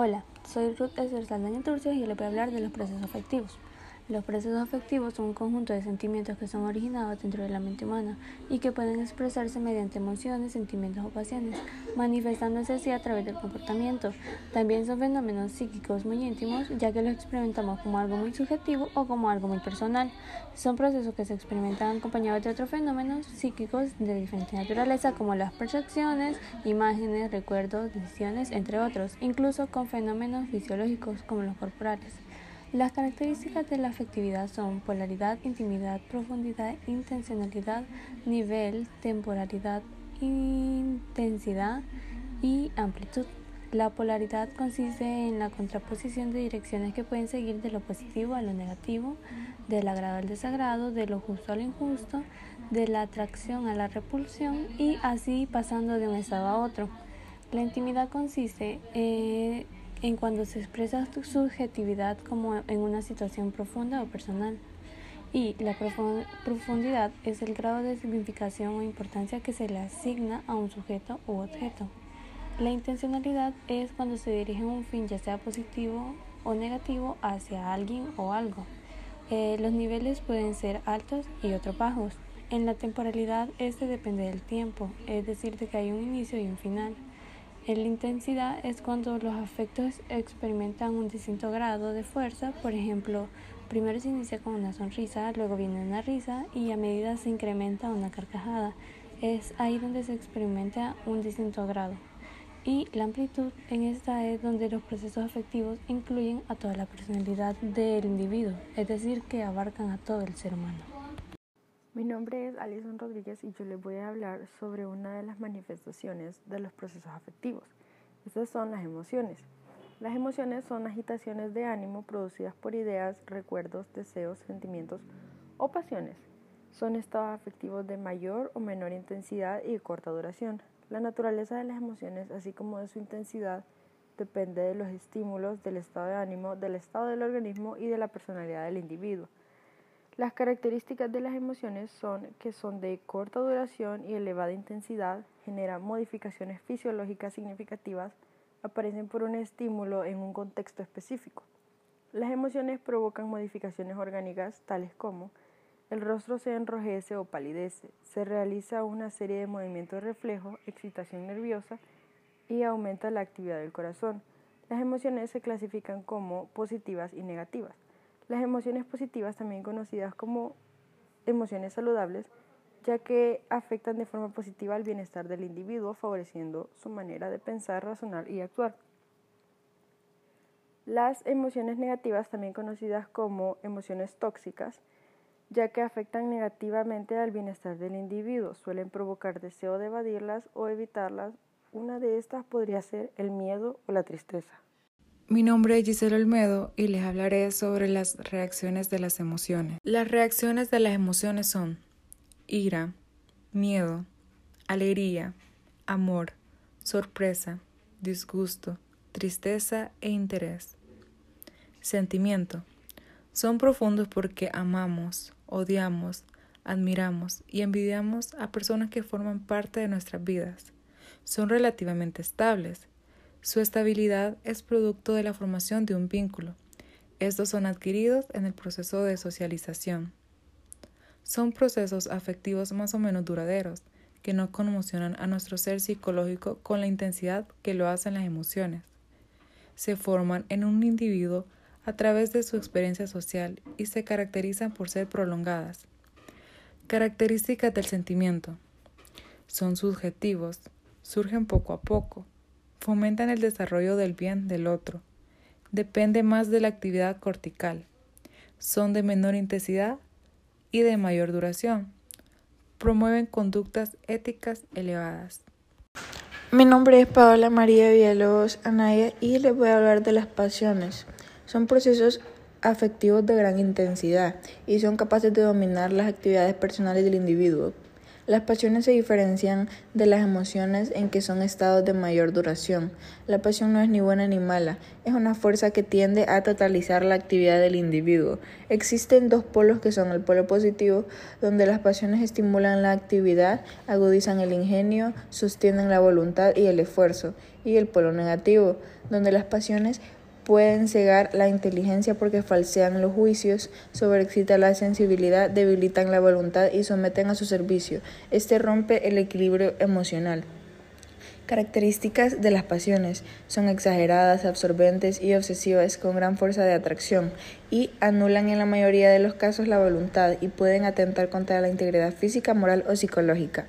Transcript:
Hola, soy Ruth Esther Saldaña Turcios y le voy a hablar de los procesos afectivos. Los procesos afectivos son un conjunto de sentimientos que son originados dentro de la mente humana y que pueden expresarse mediante emociones, sentimientos o pasiones, manifestándose así a través del comportamiento. También son fenómenos psíquicos muy íntimos, ya que los experimentamos como algo muy subjetivo o como algo muy personal. Son procesos que se experimentan acompañados de otros fenómenos psíquicos de diferente naturaleza, como las percepciones, imágenes, recuerdos, decisiones, entre otros, incluso con fenómenos fisiológicos como los corporales. Las características de la afectividad son polaridad, intimidad, profundidad, intencionalidad, nivel, temporalidad, intensidad y amplitud. La polaridad consiste en la contraposición de direcciones que pueden seguir de lo positivo a lo negativo, del agrado al desagrado, de lo justo a lo injusto, de la atracción a la repulsión y así pasando de un estado a otro. La intimidad consiste en en cuando se expresa su subjetividad como en una situación profunda o personal. Y la profundidad es el grado de significación o importancia que se le asigna a un sujeto u objeto. La intencionalidad es cuando se dirige un fin, ya sea positivo o negativo, hacia alguien o algo. Eh, los niveles pueden ser altos y otros bajos. En la temporalidad, este depende del tiempo, es decir, de que hay un inicio y un final. La intensidad es cuando los afectos experimentan un distinto grado de fuerza, por ejemplo, primero se inicia con una sonrisa, luego viene una risa y a medida se incrementa una carcajada. Es ahí donde se experimenta un distinto grado. Y la amplitud en esta es donde los procesos afectivos incluyen a toda la personalidad del individuo, es decir, que abarcan a todo el ser humano. Mi nombre es Alison Rodríguez y yo les voy a hablar sobre una de las manifestaciones de los procesos afectivos. Estas son las emociones. Las emociones son agitaciones de ánimo producidas por ideas, recuerdos, deseos, sentimientos o pasiones. Son estados afectivos de mayor o menor intensidad y de corta duración. La naturaleza de las emociones, así como de su intensidad, depende de los estímulos, del estado de ánimo, del estado del organismo y de la personalidad del individuo. Las características de las emociones son que son de corta duración y elevada intensidad, generan modificaciones fisiológicas significativas, aparecen por un estímulo en un contexto específico. Las emociones provocan modificaciones orgánicas tales como el rostro se enrojece o palidece, se realiza una serie de movimientos de reflejo, excitación nerviosa y aumenta la actividad del corazón. Las emociones se clasifican como positivas y negativas. Las emociones positivas, también conocidas como emociones saludables, ya que afectan de forma positiva al bienestar del individuo, favoreciendo su manera de pensar, razonar y actuar. Las emociones negativas, también conocidas como emociones tóxicas, ya que afectan negativamente al bienestar del individuo, suelen provocar deseo de evadirlas o evitarlas. Una de estas podría ser el miedo o la tristeza. Mi nombre es Giselle Olmedo y les hablaré sobre las reacciones de las emociones. Las reacciones de las emociones son ira, miedo, alegría, amor, sorpresa, disgusto, tristeza e interés. Sentimiento. Son profundos porque amamos, odiamos, admiramos y envidiamos a personas que forman parte de nuestras vidas. Son relativamente estables su estabilidad es producto de la formación de un vínculo. Estos son adquiridos en el proceso de socialización. Son procesos afectivos más o menos duraderos, que no conmocionan a nuestro ser psicológico con la intensidad que lo hacen las emociones. Se forman en un individuo a través de su experiencia social y se caracterizan por ser prolongadas. Características del sentimiento. Son subjetivos, surgen poco a poco, fomentan el desarrollo del bien del otro. Depende más de la actividad cortical. Son de menor intensidad y de mayor duración. Promueven conductas éticas elevadas. Mi nombre es Paola María Villalobos Anaya y les voy a hablar de las pasiones. Son procesos afectivos de gran intensidad y son capaces de dominar las actividades personales del individuo. Las pasiones se diferencian de las emociones en que son estados de mayor duración. La pasión no es ni buena ni mala, es una fuerza que tiende a totalizar la actividad del individuo. Existen dos polos que son el polo positivo, donde las pasiones estimulan la actividad, agudizan el ingenio, sostienen la voluntad y el esfuerzo, y el polo negativo, donde las pasiones pueden cegar la inteligencia porque falsean los juicios, sobreexcitan la sensibilidad, debilitan la voluntad y someten a su servicio. Este rompe el equilibrio emocional. Características de las pasiones son exageradas, absorbentes y obsesivas con gran fuerza de atracción y anulan en la mayoría de los casos la voluntad y pueden atentar contra la integridad física, moral o psicológica.